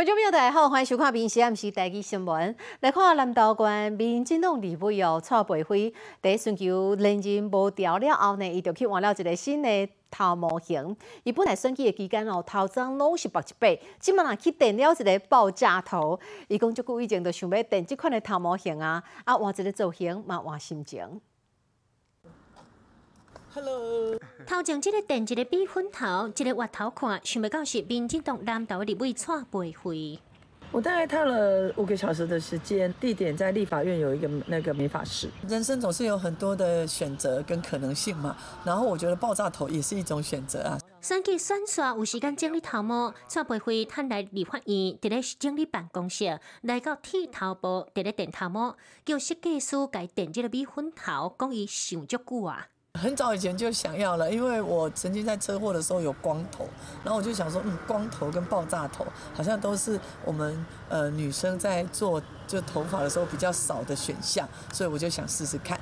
观众朋友大家好，欢迎收看《民视 M 时台记新闻》。来看南投县民进党立委哦蔡培辉，第一选球连任无调了后呢，伊就去换了一个新的头模型。伊本来选举的期间哦，头装拢是白一白，即马若去电了一个爆炸头。伊讲即久以前就想要电即款的头模型啊，啊换一个造型嘛换心情。Hello，头前这个电一个比粉头，一个滑头看，想不到是民进党南投的立委蔡培辉。我大概烫了五个小时的时间，地点在立法院有一个那个美发室。人生总是有很多的选择跟可能性嘛，然后我觉得爆炸头也是一种选择啊。选举选刷有时间整理头毛，蔡培辉探来立法院，伫咧整理办公室，来到剃头部，伫咧电头毛，叫设计师改电这个米粉头，讲伊想足久啊。很早以前就想要了，因为我曾经在车祸的时候有光头，然后我就想说，嗯，光头跟爆炸头好像都是我们呃女生在做就头发的时候比较少的选项，所以我就想试试看。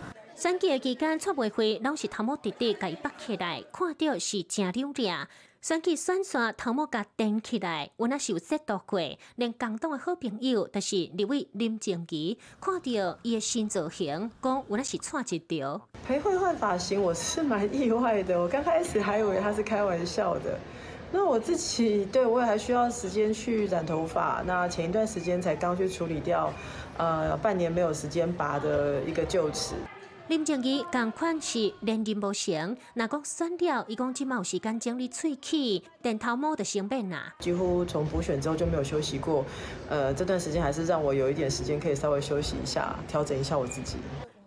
选举选线头毛甲顶起来，我那是有识到过，连广东的好朋友，就是立委林正吉，看到伊的新造型，讲我那是错一条。裴慧换发型，我是蛮意外的。我刚开始还以为他是开玩笑的。那我自己对我也还需要时间去染头发。那前一段时间才刚去处理掉，呃，半年没有时间拔的一个臼齿。林正义共款是连任无成，若讲选了，伊讲即嘛有时间整理喙齿、电头毛的生病啊。几乎从补选之后就没有休息过，呃，这段时间还是让我有一点时间可以稍微休息一下，调整一下我自己。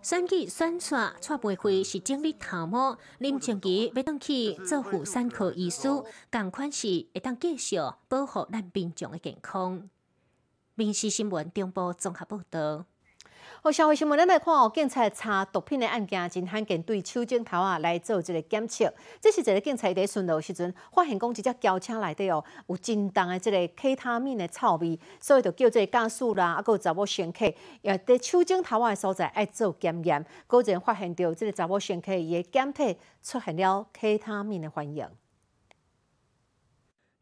选举选刷蔡培辉是整理头毛，林正义要当去做妇产科医师，共款是会当继续保护咱民众的健康。民事新闻中部综合报道。好，社会新闻咱来看哦，警察查毒品的案件真罕见，对手镜头啊来做一个检测。这是一个警察在巡逻时阵，发现讲一只轿车内底哦有真重的这个 K 他命的臭味，所以就叫这个驾驶啦，啊，有查某乘客，也伫手镜头啊的所在爱做检验，果然发现到这个查某乘客伊的检体出现了 K 他命的反应。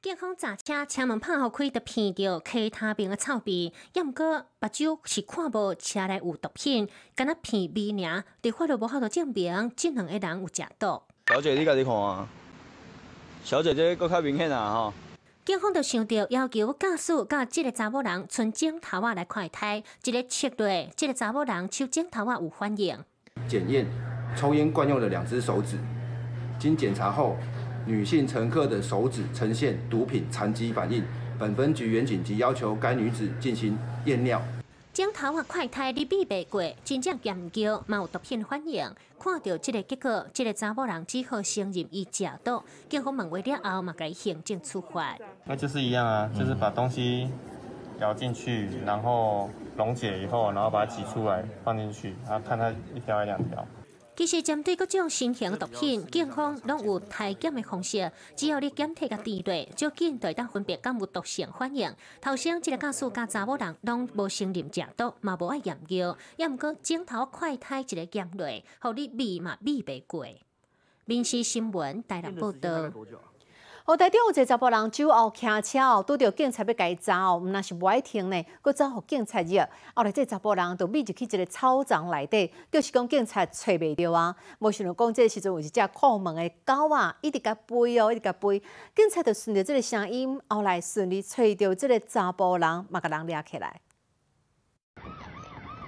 警方查车车门拍好开，就闻到其他边的臭味。也毋过，目睭是看无车内有毒品，敢若闻味尔，伫法律无法度证明即两个人有食毒。小姐，你家己看啊。小姐，这搁较明显啊吼。警方就想到要求驾驶甲即个查某人从镜头啊来快胎，一个切落，即个查某人手镜头啊有反应。检验抽烟惯用的两只手指，经检查后。女性乘客的手指呈现毒品残疾反应，本分局原警及要求该女子进行验尿。镜头啊，快胎你比袂过，真正研究嘛有毒品反应。看到这个结果，这个查某人只好承认伊食毒。警方问话了后嘛，该行政处罚。那就是一样啊，就是把东西咬进去，然后溶解以后，然后把它挤出来放进去，然后看它一条还两条。其实针对各种新型毒品，警方拢有体检的方式，只要你检体个地对，就紧对当分别敢有毒性反应。头先这个驾驶甲查某人拢无承认食毒，嘛无爱验尿，也毋过镜头快胎一个验落，互你避嘛避袂过。民事新闻台南报道。哦，台中有一个查甫人酒后骑车哦，拄着警察要伊查哦，毋那是无爱停呢，佫走互警察入。后来这查甫人就秘入去一个草丛内底，就是讲警察找袂着啊。无想到讲这时阵有一只看门的狗啊，一直甲飞哦，一直甲飞。警察就顺着这个声音，后来顺利找着这个查甫人，嘛甲人抓起来。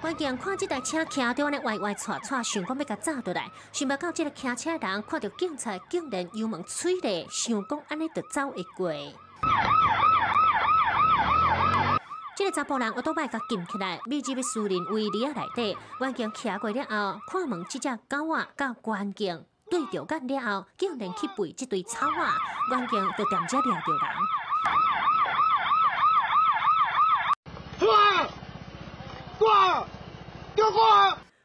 关键看这台车骑着呢，歪歪斜斜，想讲要甲走倒来，想不到这个骑车人看到警察，竟然油门催咧，想讲安尼就走会过。这个查甫人我都摆甲禁起来，秘入去树林围篱啊内底，关键骑过了后，看门这只狗啊，甲关键对着干了后，竟然去背这堆草啊，关键就踮遮抓着人。挂！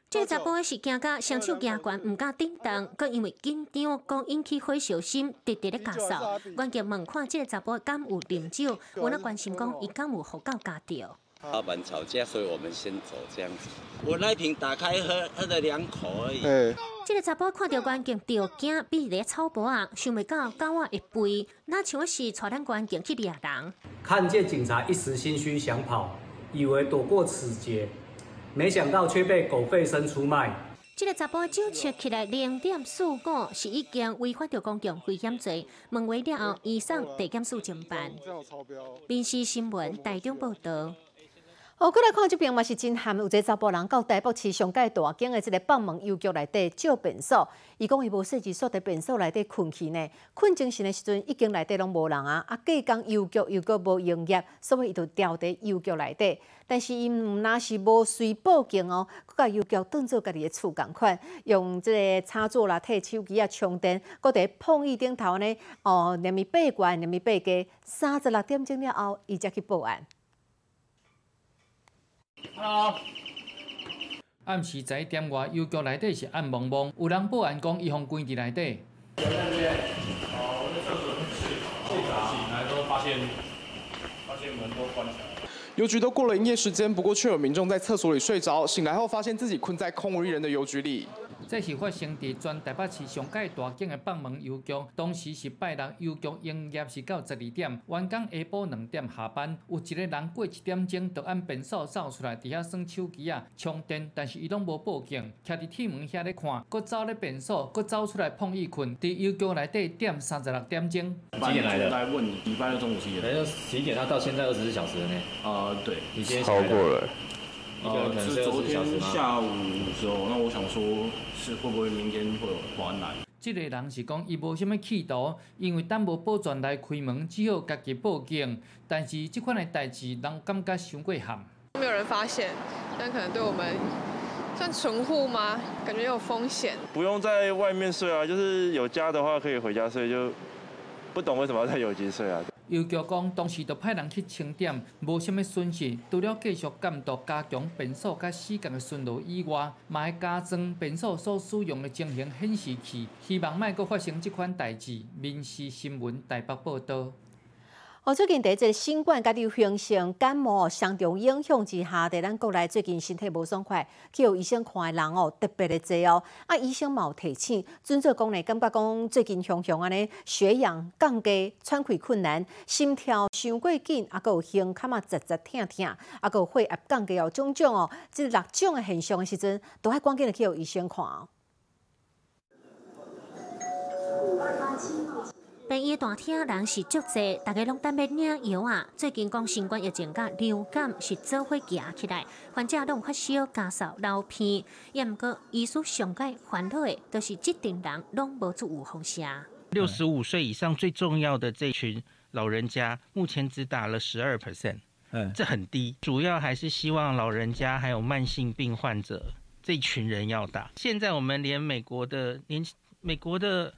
这查甫是惊到双手惊关，唔敢顶动，佮因为紧张，讲引起火烧心，直直咧咳嗽。关键问看这个查甫敢有啉酒，我那关心讲伊敢有互狗咬着。老板吵架，所以我们先走这样子。我那瓶打开喝，喝了两口而已。这个查甫看到关键着惊，比咧草包啊，想袂到狗仔会飞，那像是带咱关键去掠人。看见警察一时心虚想跑，以为躲过此劫，没想到却被狗吠声出卖。这个查甫酒测起来零点四五，是已经违反着公共危险罪。问话了后，医生地检署侦办。民事新闻台中报道。哦，过来看这边嘛是真罕，有一个查甫人到台北市上界大景的这个放门邮局内底借便所，伊讲伊无设置锁伫便所内底困去呢，困精神的时阵已经内底拢无人啊，啊，隔工邮局又搁无营业，所以伊就调伫邮局内底。但是伊毋那是无随报警哦，佮甲邮局当做家己的厝共款，用即个插座啦、摕手机啊充电，搁伫碰椅顶头呢，哦，连咪八关，连咪八家，三十六点钟了后，伊才去报案。暗时十一点外，邮局内底是暗蒙蒙，有人报案讲伊方关伫内底。哦，那厕所睡睡着，醒来都发现发现门都关起来。邮局都过了营业时间，不过却有民众在厕所里睡着，醒来后发现自己困在空无一人的邮局里。这是发生伫全台北市上届大景的放门邮局，当时是拜六，邮局营业是到十二点，员工下晡两点下班。有一个人过一点钟，就按便所走出来，伫遐耍手机啊充电，但是伊拢无报警，徛伫铁门遐咧看，搁走咧便所，搁走出来碰伊困，伫邮局内底点三十六点钟。几点来的？来问你，礼拜六中午几点？反正十一点，他到现在二十四小时了呢。啊，对，已经超过了。呃，是昨天下午的时候，那我想说，是会不会明天会有还来？这个人是讲伊无啥物企图，因为等无保全来开门，只好家己报警。但是这款的代志，人感觉伤过寒。没有人发现，但可能对我们算存户吗？感觉有风险。不用在外面睡啊，就是有家的话可以回家睡，就不懂为什么要在有机睡啊。邮局讲，当时就派人去清点，无啥物损失。除了继续监督加强便所甲时间的巡逻以外，嘛会加装便所所使用的情形显示器，希望莫阁发生即款代志。民事新闻台北报道。哦，最近伫即个新冠甲流行性感冒相重影响之下，伫咱国内最近身体无爽快，去有医生看的人哦，特别的多哦。啊，医生嘛有提醒，准做讲呢，感觉讲最近常常安尼血氧降低、喘气困难、心跳伤过紧，啊，有胸卡嘛直直疼疼，啊，有血压降低哦，种种哦，即六种的现象的时阵，都爱赶紧的去有医生看哦。病院大厅人是足济，大家拢等要领药啊。最近讲新冠疫情甲流感是做伙行起来，患者拢发烧、咳嗽、流鼻。也毋过，医师上界烦恼的，都是这群人拢无做预防针。六十五岁以上最重要的这群老人家，目前只打了十二 percent，嗯，这很低。主要还是希望老人家还有慢性病患者这群人要打。现在我们连美国的年美国的。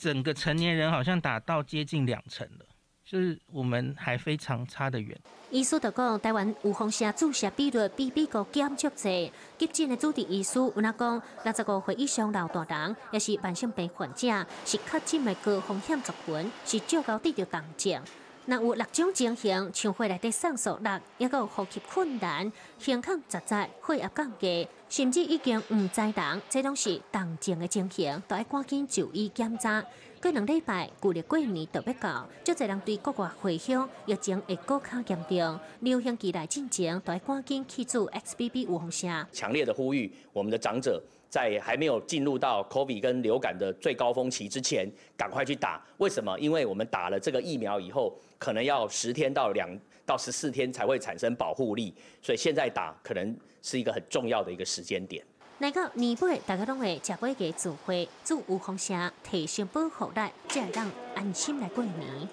整个成年人好像达到接近两成了，就是我们还非常差得远。医师就讲，台湾有风险注射比率比美国减少济。急诊的主治医师有那讲，六十五岁以上老大人，也是慢性病患者，是确诊的高风险族群，是较高得到重症。那有六种情形，像血内底上速率，也有呼吸困难、胸腔窒窒、血压降低，甚至已经唔知人，这拢是重症的情形，都要赶紧就医检查。过两礼拜，旧历过年都要到，足侪人对国外回乡疫情会更加严重，流行期来进前，都要赶紧去做 XBB 预防针。强烈的呼吁，我们的长者。在还没有进入到 COVID 跟流感的最高峰期之前，赶快去打。为什么？因为我们打了这个疫苗以后，可能要十天到两到十四天才会产生保护力，所以现在打可能是一个很重要的一个时间点。那个年尾大家都会食杯给组会做预防针，提升保护力，才让安心来过年。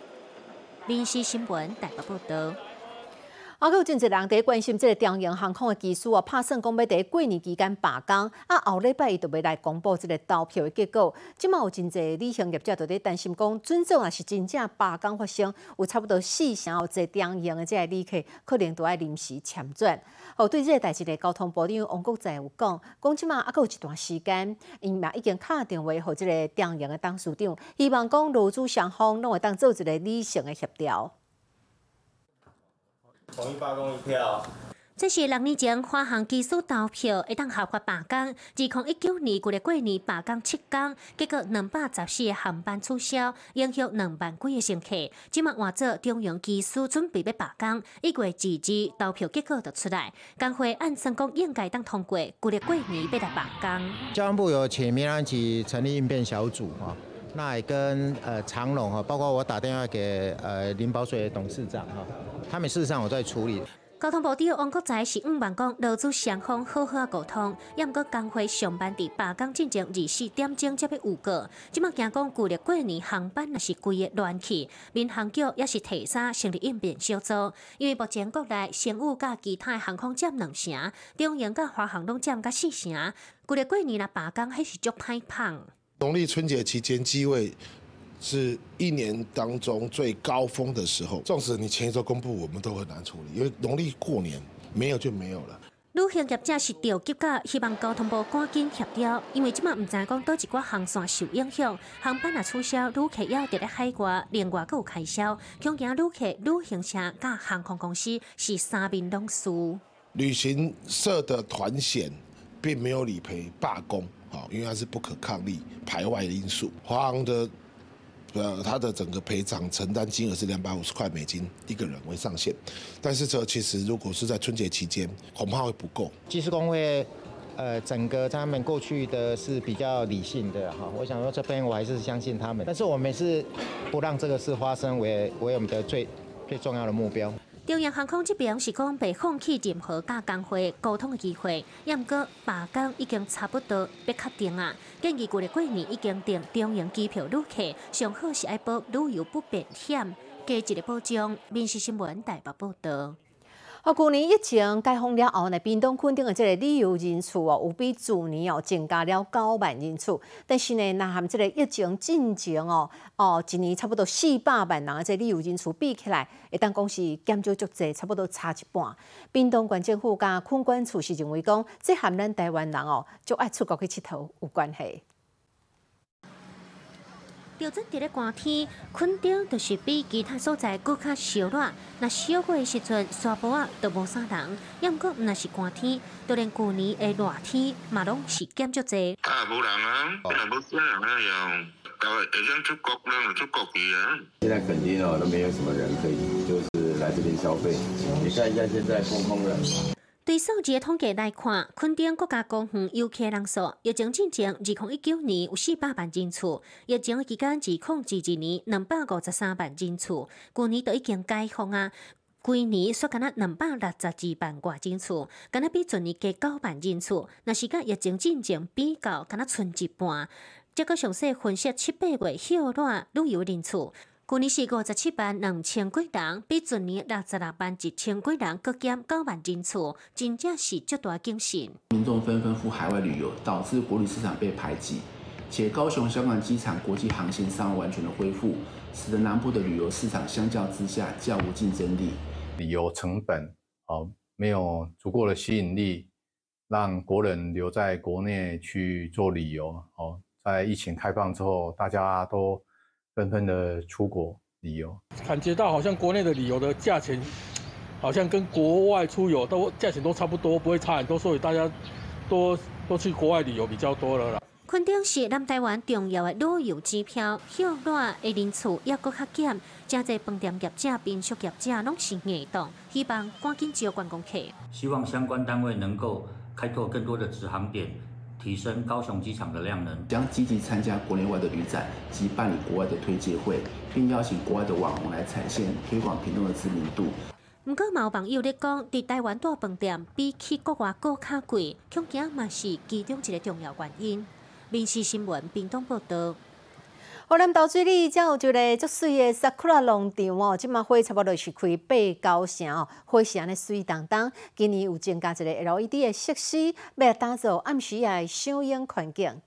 临时新闻台北报道。啊，有真侪人伫关心即个中营航空的技术啊，拍算讲要伫过年期间罢工，啊后礼拜伊就要来公布即个投票的结果。即嘛有真侪旅行业者都伫担心讲，准总也是真正罢工发生，有差不多四成有即中营的即个旅客可能都要临时迁转。哦，对即个代志咧，交通部长王国才有讲，讲即嘛啊，有一段时间，因嘛已经敲电话互即个中营的董事长，希望讲劳资双方拢会当做一个理性的协调。统一罢工一票。这是六年前华航技术投票会当合法罢工，二零一九年旧历过年罢工七天，结果两百十四个航班取消，影响两万几个乘客。即麦换做中央技术准备要罢工，一月二日投票结果就出来，工会按成功应该当通过，旧历过年要来罢工。交通部有请民航局成立应变小组哈，那也跟呃长隆哈，包括我打电话给呃林宝水董事长哈，他们事实上有在处理。交通部长王国才是五万讲劳资双方好好沟通，也毋过工会上班伫罢工进前二四点钟才要有过。即麦惊讲旧历过年航班也是规个乱去，民航局也是提早成立应变小组，因为目前国内商务甲其他航空占两成，中营甲华航拢占甲四成。旧历过年来罢工还是足歹碰。农历春节期间机位。是一年当中最高峰的时候，纵使你前一周公布，我们都很难处理，因为农历过年没有就没有了。旅行业者是着急噶，希望交通部赶紧协调，因为即马唔知讲倒一寡航线受影响，航班也取消，旅客要伫咧海外，另外佫有开销，恐惊旅客、旅行社甲航空公司是三面拢输。旅行社的团险并没有理赔罢工，好，因为它是不可抗力排外的因素，华航的。呃，他的整个赔偿承担金额是两百五十块美金一个人为上限，但是这其实如果是在春节期间，恐怕会不够。技师工会，呃，整个他们过去的是比较理性的哈，我想说这边我还是相信他们，但是我们是不让这个事发生为为我们的最最重要的目标。中央航空这边是讲被放弃任何甲工会沟通的机会，也毋过罢工已经差不多要确定啊。建议过了过年已经订中央机票旅客，上好是爱报旅游不便险，加一个保障。民事新闻台北报道。哦，去年疫情解封了后呢，屏东垦丁的这个旅游人次哦，有比去年哦增加了九万人次。但是呢，那含这个疫情进前哦，哦，一年差不多四百万人的这旅游人次比起来，会当讲是减少足济，差不多差一半。屏东县政府加垦管处是认为讲，这含咱台湾人哦，就爱出国去佚佗有关系。调整伫咧寒天，垦丁就是比其他所在更较烧热。那烧火的时阵，沙坡啊都无啥人。要毋过，若是寒天，就连旧年的热天嘛拢是减少济。啊，无人啊，本来无啥人啊，要会想出国，人出国去啊。现在肯定哦，都没有什么人可以，就是来这边消费。你看一下现在空空的。对数字的统计来看，昆丁国家公园游客人数疫情之前二零一九年有四百万人次，疫情期间二零二二年两百五十三万人次，去年都已经解封啊。规年说敢若两百六十二万外人次，敢若比前年加九万人次，若是甲疫情之前比较，敢若剩一半。这个详细分析七八月休热旅游人次。去年是五十七万两千几人，比前年六十六万一千几人各减九万人次，真正是巨大惊喜。民众纷纷赴海外旅游，导致国旅市场被排挤，且高雄香港机场国际航线尚未完全的恢复，使得南部的旅游市场相较之下较无竞争力。旅游成本哦没有足够的吸引力，让国人留在国内去做旅游哦。在疫情开放之后，大家都。纷纷的出国旅游，感觉到好像国内的旅游的价钱，好像跟国外出游都价钱都差不多，不会差很多，所以大家都都去国外旅游比较多了啦。昆丁是南台湾重要的旅游指标，热热的人次也搁较减，真侪饭店业者、民宿业者拢是硬动，希望赶紧招观光客。希望相关单位能够开拓更多的直航点。提升高雄机场的量能，将积极参加国内外的旅展及办理国外的推介会，并邀请国外的网红来踩线推广屏东的知名度。不过，有网友咧讲，伫台湾大饭店比起国外更较贵，恐惊嘛是其中一个重要原因。民事新闻，屏东报道。河南岛水里，才有一个足水的 sakura 农场哦，即马花差不多是开八九成哦，花是安尼水当当。今年有增加一个 LED 的设施，要打造暗时的赏樱环境。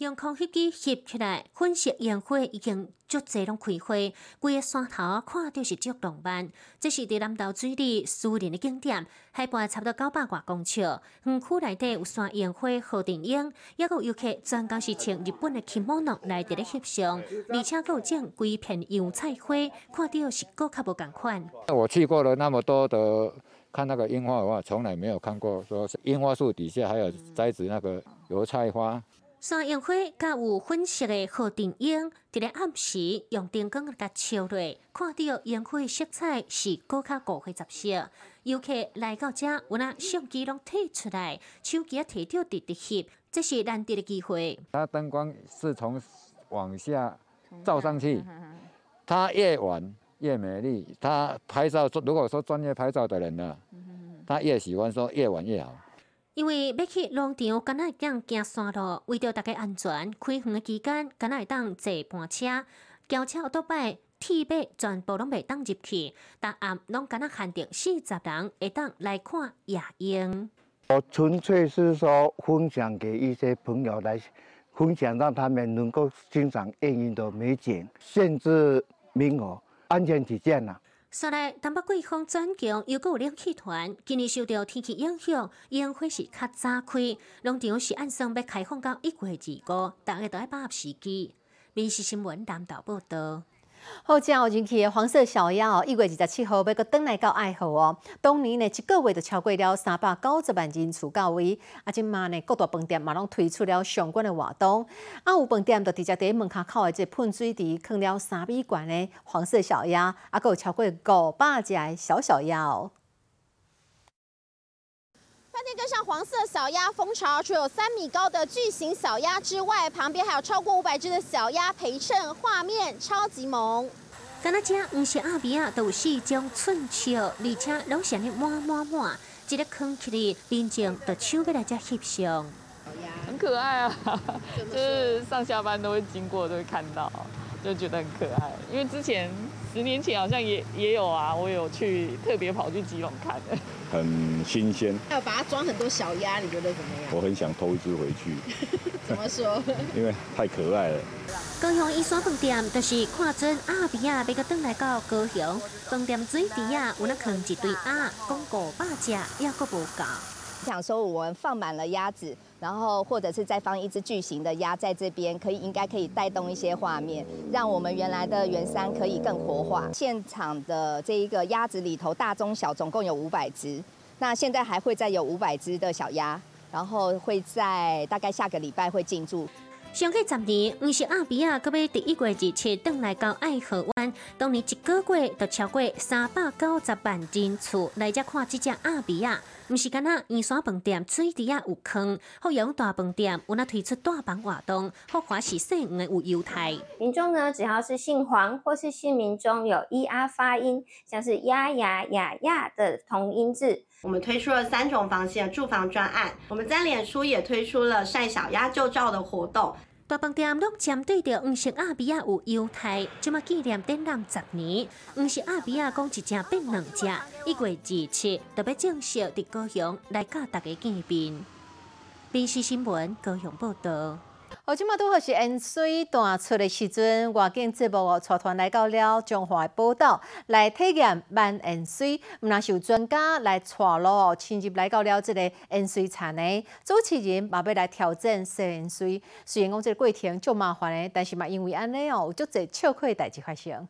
用空翕机翕起来，粉色烟花已经足侪拢开花，规个山头看到是足浪漫。这是伫南投水里私人的景点，海拔差不多九百外公尺，园区内底有山烟花、好电影，也有游客专工是穿日本的 kimono 来伫咧翕相，而且有种规片油菜花，看到是更较无共款。我去过了那么多的看那个樱花的话，从来没有看过说樱花树底下还有栽植那个油菜花。山烟花甲有粉色的好电影，伫咧暗时用灯光甲照落，看到烟花色彩是更较五花十色。游客来到遮，有那相机拢摕出来，手机摕到直直翕，这是难得的机会。它灯光是从往下照上去，它越晚越美丽。它拍照，如果说专业拍照的人呢，他越喜欢说越晚越好。因为要去农场，敢若会当行山路，为着大家安全，开园的期间，敢若会当坐盘车、轿车、倒摆、铁马，全部拢袂当入去。逐暗拢敢若限定四十人会当来看夜莺。我纯粹是说分享给一些朋友来分享，让他们能够欣赏夜莺的美景，限制名额，安全起见呐。山内，东北季风转强，又有冷气团，今年受到天气影响，烟花是较早开，农场是按算要开放到一月。二五，大家都要把握时机。民事新闻南岛报道。好，正有人气的黄色小鸭哦，一月二十七号要阁转来到爱河哦。当年呢，一个月就超过了三百九十万人次到位。啊，即嘛呢，各大饭店嘛拢推出了相关的活动。啊，有饭店就直接伫门口口的这喷水池放了三米悬的黄色小鸭，啊，阁有超过五百只的小小鸭哦。饭店跟上黄色小鸭蜂巢，除有三米高的巨型小鸭之外，旁边还有超过五百只的小鸭陪衬，画面超级萌。敢若只毋是阿比啊，都有四种寸笑，而且拢是咧满满满，一个空起里，民众就抢要来遮翕相。很可爱啊，就是上下班都会经过，都会看到，就觉得很可爱。因为之前十年前好像也也有啊，我有去特别跑去基隆看的。很新鲜，还有把它装很多小鸭，你觉得怎么样？我很想偷一只回去。怎么说？因为太可爱了。高雄一山饭店就是看准阿比亚要个登来到高雄，饭店水池啊有那放一堆鸭，讲五百只，也阁无够。想说我们放满了鸭子，然后或者是再放一只巨型的鸭在这边，可以应该可以带动一些画面，让我们原来的圆山可以更活化。现场的这一个鸭子里头，大中小总共有五百只，那现在还会再有五百只的小鸭，然后会在大概下个礼拜会进驻。上去十年，毋是阿比亚，搁要第一月二七登来到爱河湾，当年一个月就超过三百九十万人次来遮看这只阿比亚。毋是干那圆山饭店水底下有坑，好用大饭店有那推出大房活动，福华是细园的有优待。民众呢，只要是姓黄或是姓名中有 e r 发音，像是呀呀呀呀的同音字，我们推出了三种房型的住房专案。我们在脸书也推出了晒小鸭旧照的活动。大饭店拢针对着黄色阿比亚有优待，即么纪念展览十年，黄色阿比亚讲一只变两只，一月二七特别正式伫高雄来甲大家见面。电视新闻高雄报道。好，即马拄好是盐水断出的时阵，外景节目哦，带团来到了中华宝岛来体验慢盐水。毋那是有专家来带路哦，亲自来到了这个盐水产的主持人嘛要来挑战洗盐水。虽然讲这个过程足麻烦的，但是嘛因为安尼哦，有足侪笑亏的代志发生。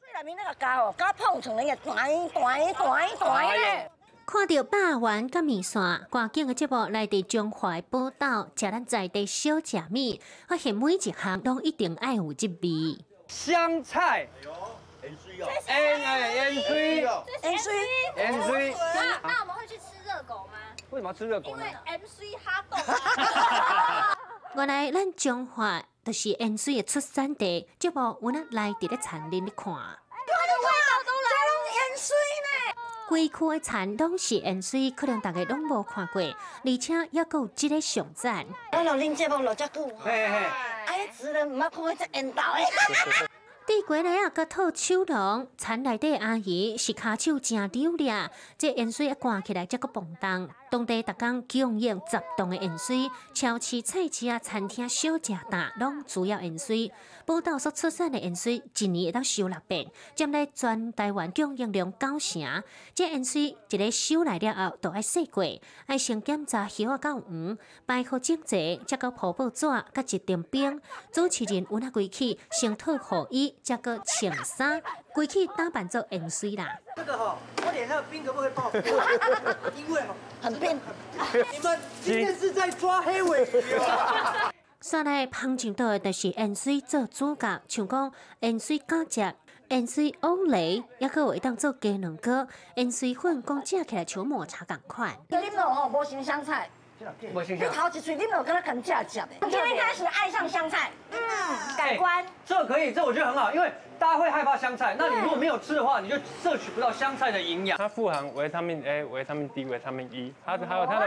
最内面那个胶哦，胶碰成那个断断断断的。看到霸王甲面线，赶紧的节目来伫中华报道，食咱在地小食面，发现每一项都一定爱有一味。香菜，盐水哦，哎，盐水，盐水，盐水。那那我们会去吃热狗吗？为什么要吃热狗呢？因为 M C 哈豆。原来咱中华就是盐水的出产地，节目我呢来伫咧餐厅咧看。规区的田拢是盐水，可能大家拢无看过，而且也有即个上赞。我老恁节目落遮久，哎，只能毋捌看只。地瓜来啊，甲套 手笼，田内底阿姨是骹手真溜俩，这盐水一挂起来，则个蹦动。当地逐工供应十栋的盐水，超市、菜市啊、餐厅小食大拢主要盐水。报道所出产的盐水，一年会当收六百，占咧全台湾供应量九成。这盐水一个收来了后，都要洗过，爱先检查叶啊有黄，排好整齐，再个泡泡纸，甲一点冰。主持人有那归去，先脱雨衣，再个穿衫，归去打扮做盐水啦。这个哈，我脸上的冰可不可以帮我？因为哈很冰。你们今天是在抓黑尾鱼啊！山内芳上岛的就是盐水做主角，像讲盐水干食、盐水乌雷，也可会当做鸡卵糕、盐水粉，讲食起来像抹茶共款。你们哦，无新香菜。你头一嘴，你有跟他肯架架的。今天开始爱上香菜，嗯，改观。这可以，这我觉得很好，因为大家会害怕香菜，那你如果没有吃的话，你就摄取不到香菜的营养。它富含维他命 A、维他命 D、维他命 E，它还有它的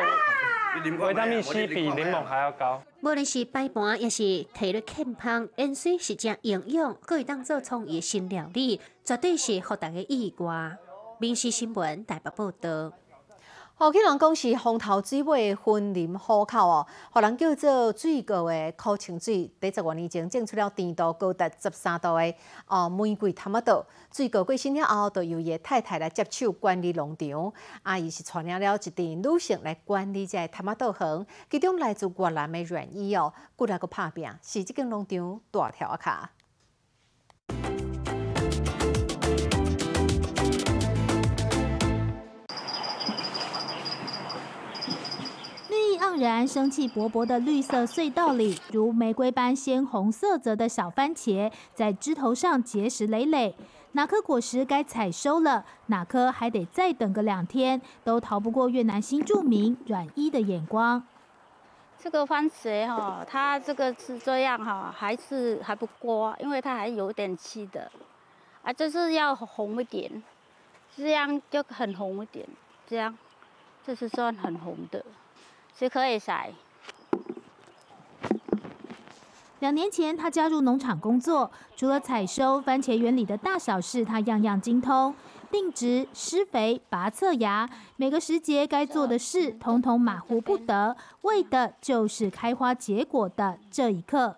维他命 C 比柠檬还要高。无论是摆盘，也是体力健康，盐水是正营养，可以当做创意新料理，绝对是互大家意外。民事新闻台北报道。好，去人讲是风头水尾分林虎口哦，互人叫做水果的苦清水，在十多年前种出了甜度高达十三度的哦玫瑰塔马豆。水果过身了后，就由伊太太来接手管理农场。阿姨是带领了一队女性来管理这塔马豆园，其中来自越南的软衣哦，过来个拍拼，是这间农场大条卡。盎然、生气勃勃的绿色隧道里，如玫瑰般鲜红色泽的小番茄在枝头上结实累累。哪颗果实该采收了，哪颗还得再等个两天，都逃不过越南新住民阮一的眼光。这个番茄哈，它这个是这样哈，还是还不过，因为它还有点气的啊，就是要红一点，这样就很红一点，这样这是算很红的。是可以晒。两年前，他加入农场工作，除了采收番茄园里的大小事，他样样精通。定植、施肥、拔侧芽，每个时节该做的事，统统马虎不得，为的就是开花结果的这一刻。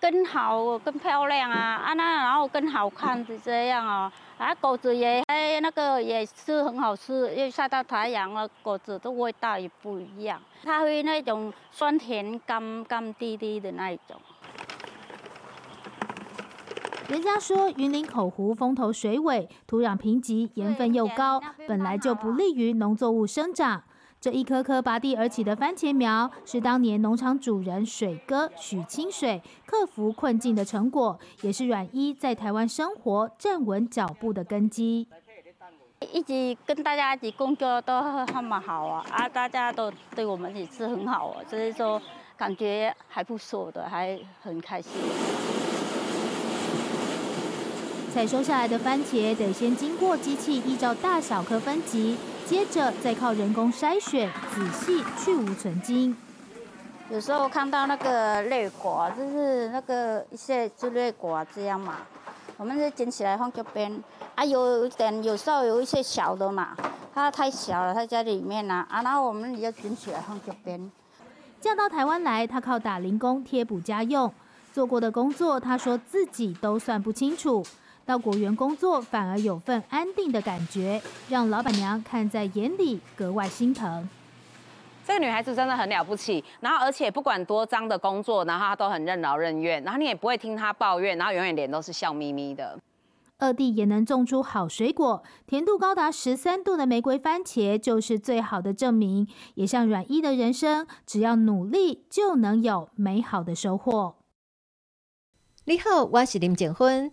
更好、更漂亮啊！啊，那然后更好看是这样啊。啊，果子也哎，那个也是很好吃，因为晒到太阳了，果子的味道也不一样。它会那种酸甜甘甘滴滴的那一种。人家说云林口湖风头水尾，土壤贫瘠，盐分又高，本来就不利于农作物生长。这一颗颗拔地而起的番茄苗，是当年农场主人水哥许清水克服困境的成果，也是阮一在台湾生活站稳脚步的根基。一直跟大家一起工作都那么好啊，啊，大家都对我们也是很好啊，所以说感觉还不错的，还很开心。采收下来的番茄得先经过机器依照大小颗分级。接着再靠人工筛选，仔细去无存精。有时候看到那个裂果，就是那个一些就裂果这样嘛，我们就捡起来放这边。啊，有点有时候有一些小的嘛，它太小了，它在里面呢。啊，然后我们也捡起来放这边。嫁到台湾来，他靠打零工贴补家用，做过的工作，他说自己都算不清楚。到果园工作，反而有份安定的感觉，让老板娘看在眼里，格外心疼。这个女孩子真的很了不起，然后而且不管多脏的工作，然后她都很任劳任怨，然后你也不会听她抱怨，然后永远脸都是笑眯眯的。二弟也能种出好水果，甜度高达十三度的玫瑰番茄就是最好的证明。也像阮一的人生，只要努力就能有美好的收获。你好，我是林静芬。